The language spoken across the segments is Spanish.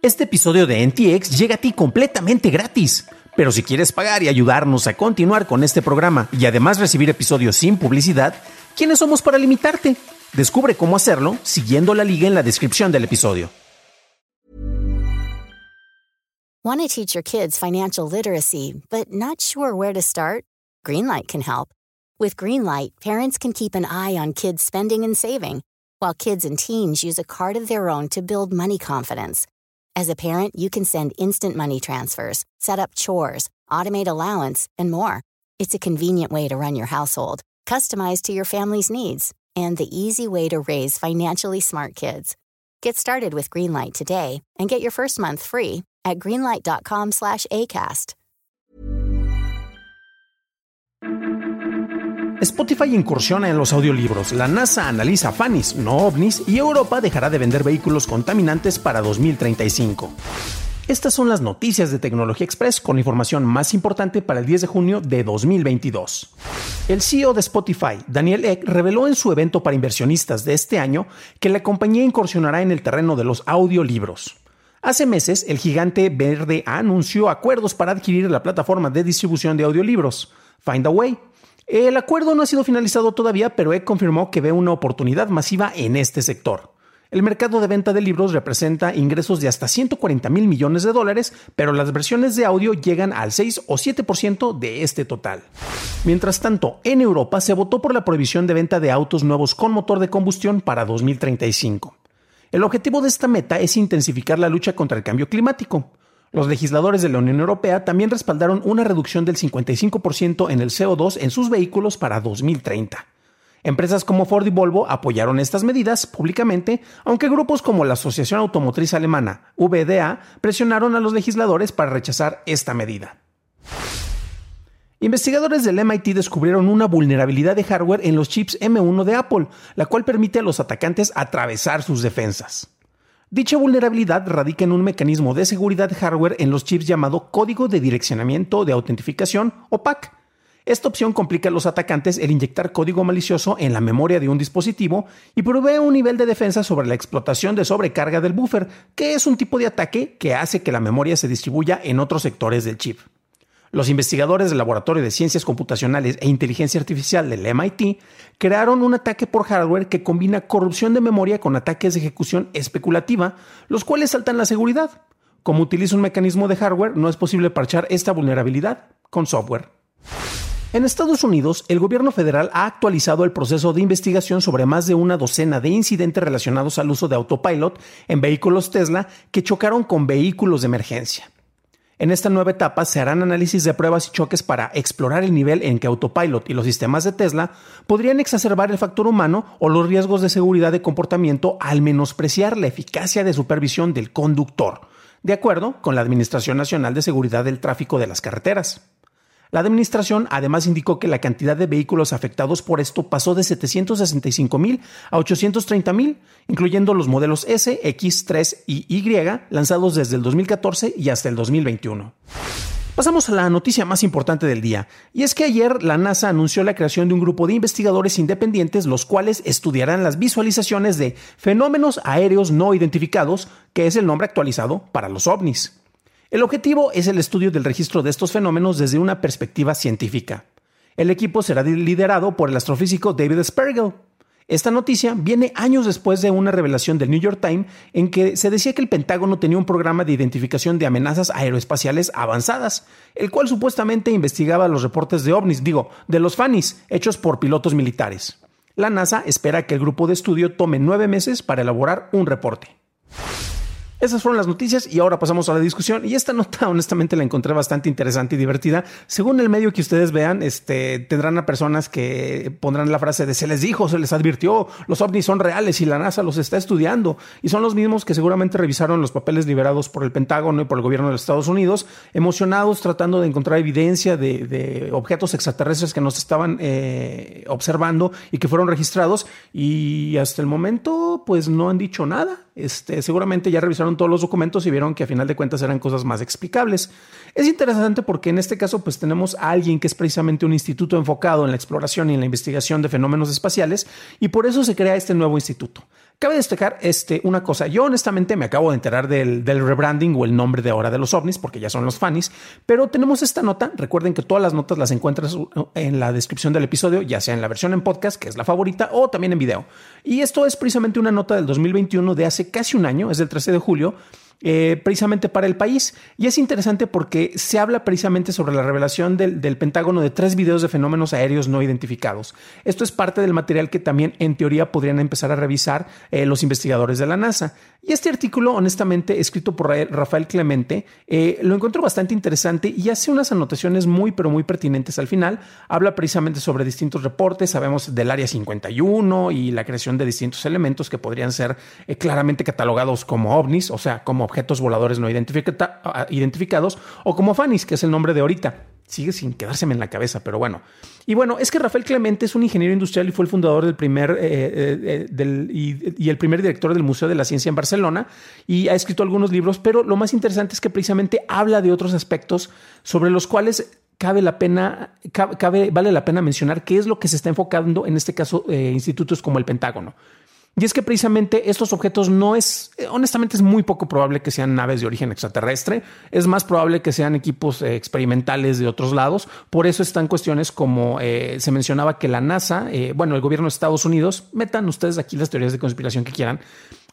Este episodio de NTX llega a ti completamente gratis. Pero si quieres pagar y ayudarnos a continuar con este programa y además recibir episodios sin publicidad, ¿quiénes somos para limitarte? Descubre cómo hacerlo siguiendo la liga en la descripción del episodio. Want to teach your kids financial literacy, but not sure where to start? Greenlight can help. With Greenlight, parents can keep an eye on kids' spending and saving, while kids and teens use a card of their own to build money confidence. As a parent, you can send instant money transfers, set up chores, automate allowance, and more. It's a convenient way to run your household, customized to your family's needs, and the easy way to raise financially smart kids. Get started with Greenlight today and get your first month free at greenlight.com/acast. Spotify incursiona en los audiolibros, la NASA analiza FANIS, no ovnis, y Europa dejará de vender vehículos contaminantes para 2035. Estas son las noticias de Tecnología Express con información más importante para el 10 de junio de 2022. El CEO de Spotify, Daniel Ek, reveló en su evento para inversionistas de este año que la compañía incursionará en el terreno de los audiolibros. Hace meses, el gigante verde anunció acuerdos para adquirir la plataforma de distribución de audiolibros, Findaway, el acuerdo no ha sido finalizado todavía, pero Ek confirmó que ve una oportunidad masiva en este sector. El mercado de venta de libros representa ingresos de hasta 140 mil millones de dólares, pero las versiones de audio llegan al 6 o 7% de este total. Mientras tanto, en Europa se votó por la prohibición de venta de autos nuevos con motor de combustión para 2035. El objetivo de esta meta es intensificar la lucha contra el cambio climático. Los legisladores de la Unión Europea también respaldaron una reducción del 55% en el CO2 en sus vehículos para 2030. Empresas como Ford y Volvo apoyaron estas medidas públicamente, aunque grupos como la Asociación Automotriz Alemana, VDA, presionaron a los legisladores para rechazar esta medida. Investigadores del MIT descubrieron una vulnerabilidad de hardware en los chips M1 de Apple, la cual permite a los atacantes atravesar sus defensas. Dicha vulnerabilidad radica en un mecanismo de seguridad hardware en los chips llamado Código de Direccionamiento de Autentificación o PAC. Esta opción complica a los atacantes el inyectar código malicioso en la memoria de un dispositivo y provee un nivel de defensa sobre la explotación de sobrecarga del buffer, que es un tipo de ataque que hace que la memoria se distribuya en otros sectores del chip. Los investigadores del Laboratorio de Ciencias Computacionales e Inteligencia Artificial del MIT crearon un ataque por hardware que combina corrupción de memoria con ataques de ejecución especulativa, los cuales saltan la seguridad. Como utiliza un mecanismo de hardware, no es posible parchar esta vulnerabilidad con software. En Estados Unidos, el gobierno federal ha actualizado el proceso de investigación sobre más de una docena de incidentes relacionados al uso de autopilot en vehículos Tesla que chocaron con vehículos de emergencia. En esta nueva etapa se harán análisis de pruebas y choques para explorar el nivel en que Autopilot y los sistemas de Tesla podrían exacerbar el factor humano o los riesgos de seguridad de comportamiento al menospreciar la eficacia de supervisión del conductor, de acuerdo con la Administración Nacional de Seguridad del Tráfico de las Carreteras. La administración además indicó que la cantidad de vehículos afectados por esto pasó de 765 mil a 830 mil, incluyendo los modelos S, X, 3 y Y lanzados desde el 2014 y hasta el 2021. Pasamos a la noticia más importante del día, y es que ayer la NASA anunció la creación de un grupo de investigadores independientes los cuales estudiarán las visualizaciones de fenómenos aéreos no identificados, que es el nombre actualizado para los ovnis. El objetivo es el estudio del registro de estos fenómenos desde una perspectiva científica. El equipo será liderado por el astrofísico David Spergel. Esta noticia viene años después de una revelación del New York Times en que se decía que el Pentágono tenía un programa de identificación de amenazas aeroespaciales avanzadas, el cual supuestamente investigaba los reportes de ovnis, digo, de los FANIS, hechos por pilotos militares. La NASA espera que el grupo de estudio tome nueve meses para elaborar un reporte. Esas fueron las noticias y ahora pasamos a la discusión. Y esta nota, honestamente, la encontré bastante interesante y divertida. Según el medio que ustedes vean, este, tendrán a personas que pondrán la frase de se les dijo, se les advirtió, los ovnis son reales y la NASA los está estudiando. Y son los mismos que seguramente revisaron los papeles liberados por el Pentágono y por el gobierno de los Estados Unidos, emocionados tratando de encontrar evidencia de, objetos extraterrestres que nos estaban eh, observando y que fueron registrados. Y hasta el momento, pues no han dicho nada. Este, seguramente ya revisaron todos los documentos y vieron que a final de cuentas eran cosas más explicables. Es interesante porque en este caso pues tenemos a alguien que es precisamente un instituto enfocado en la exploración y en la investigación de fenómenos espaciales y por eso se crea este nuevo instituto. Cabe destacar este, una cosa. Yo honestamente me acabo de enterar del, del rebranding o el nombre de ahora de los ovnis, porque ya son los fanis, pero tenemos esta nota. Recuerden que todas las notas las encuentras en la descripción del episodio, ya sea en la versión en podcast, que es la favorita, o también en video. Y esto es precisamente una nota del 2021 de hace casi un año, es del 13 de julio, eh, precisamente para el país. Y es interesante porque se habla precisamente sobre la revelación del, Pentágono de tres videos de fenómenos aéreos no identificados. Esto es parte del material que también en teoría podrían empezar a revisar eh, los investigadores de la NASA. Y este artículo, honestamente, escrito por Rafael Clemente, eh, lo encuentro bastante interesante y hace unas anotaciones muy, pero muy pertinentes al final. Habla precisamente sobre distintos reportes, sabemos del Área 51 y la creación de distintos elementos que podrían ser claramente catalogados como ovnis, o sea, como objetos voladores no identificados, o como FANIS, que es el nombre de ahorita. Sigue sin quedárseme en la cabeza, pero bueno. Y bueno, es que Rafael Clemente es un ingeniero industrial y fue el fundador del primer eh, eh, eh, y, el primer director del Museo de la Ciencia en Barcelona y ha escrito algunos libros, pero lo más interesante es que precisamente habla de otros aspectos sobre los cuales cabe la pena, cabe, vale la pena mencionar qué es lo que se está enfocando en este caso institutos como el Pentágono. Y es que precisamente estos objetos no es, honestamente es muy poco probable que sean naves de origen extraterrestre, es más probable que sean equipos eh, experimentales de otros lados, por eso están cuestiones como eh, se mencionaba que la NASA, eh, bueno, el gobierno de Estados Unidos, metan ustedes aquí las teorías de conspiración que quieran,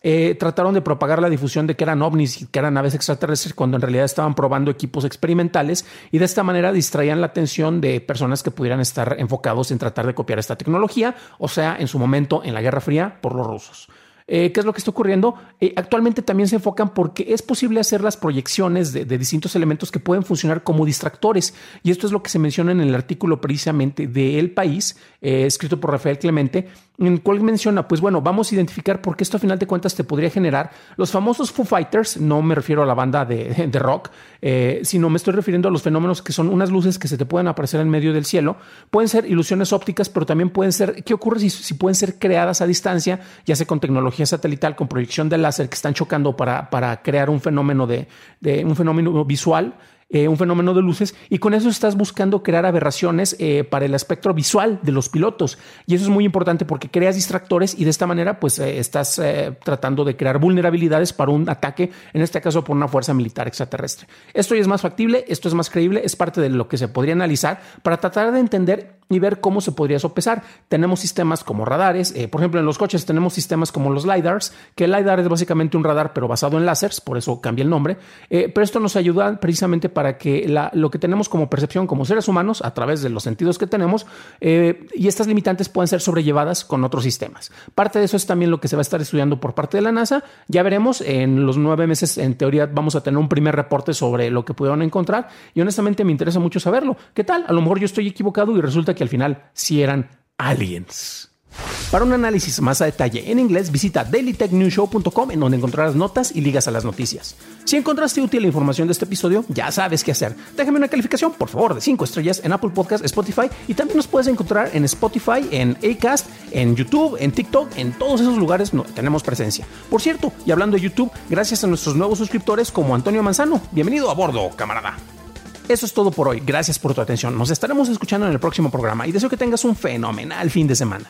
eh, trataron de propagar la difusión de que eran ovnis que eran naves extraterrestres cuando en realidad estaban probando equipos experimentales y de esta manera distraían la atención de personas que pudieran estar enfocados en tratar de copiar esta tecnología, o sea, en su momento en la Guerra Fría por los rusos. Eh, ¿Qué es lo que está ocurriendo? Eh, actualmente también se enfocan porque es posible hacer las proyecciones de, distintos elementos que pueden funcionar como distractores. Y esto es lo que se menciona en el artículo precisamente de El País, eh, escrito por Rafael Clemente, en el menciona, pues bueno, vamos a identificar por qué esto a final de cuentas te podría generar los famosos Foo Fighters, no me refiero a la banda de, rock, sino me estoy refiriendo a los fenómenos que son unas luces que se te pueden aparecer en medio del cielo. Pueden ser ilusiones ópticas, pero también pueden ser, ¿qué ocurre si, si pueden ser creadas a distancia, ya sea con tecnología satelital con proyección de láser que están chocando para, para crear un fenómeno de, de un fenómeno visual eh, un fenómeno de luces y con eso estás buscando crear aberraciones eh, para el espectro visual de los pilotos. Y eso es muy importante porque creas distractores y de esta manera pues eh, estás tratando de crear vulnerabilidades para un ataque, en este caso por una fuerza militar extraterrestre. Esto ya es más factible, esto es más creíble, es parte de lo que se podría analizar para tratar de entender y ver cómo se podría sopesar. Tenemos sistemas como radares, por ejemplo en los coches tenemos sistemas como los LIDARs, que el LIDAR es básicamente un radar pero basado en láseres, por eso cambia el nombre, pero esto nos ayuda precisamente para que lo que tenemos como percepción como seres humanos a través de los sentidos que tenemos eh, y estas limitantes pueden ser sobrellevadas con otros sistemas. Parte de eso es también lo que se va a estar estudiando por parte de la NASA. Ya veremos, en los nueve meses en teoría vamos a tener un primer reporte sobre lo que pudieron encontrar y honestamente me interesa mucho saberlo. ¿Qué tal? A lo mejor yo estoy equivocado y resulta que al final sí eran aliens. Para un análisis más a detalle en inglés, visita dailytechnewshow.com en donde encontrarás notas y ligas a las noticias. Si encontraste útil la información de este episodio, ya sabes qué hacer. Déjame una calificación, por favor, de 5 estrellas en Apple Podcast, Spotify y también nos puedes encontrar en Spotify, en Acast, en YouTube, en TikTok, en todos esos lugares no, tenemos presencia. Por cierto, y hablando de YouTube, gracias a nuestros nuevos suscriptores como Antonio Manzano. Bienvenido a bordo, camarada. Eso es todo por hoy. Gracias por tu atención. Nos estaremos escuchando en el próximo programa y deseo que tengas un fenomenal fin de semana.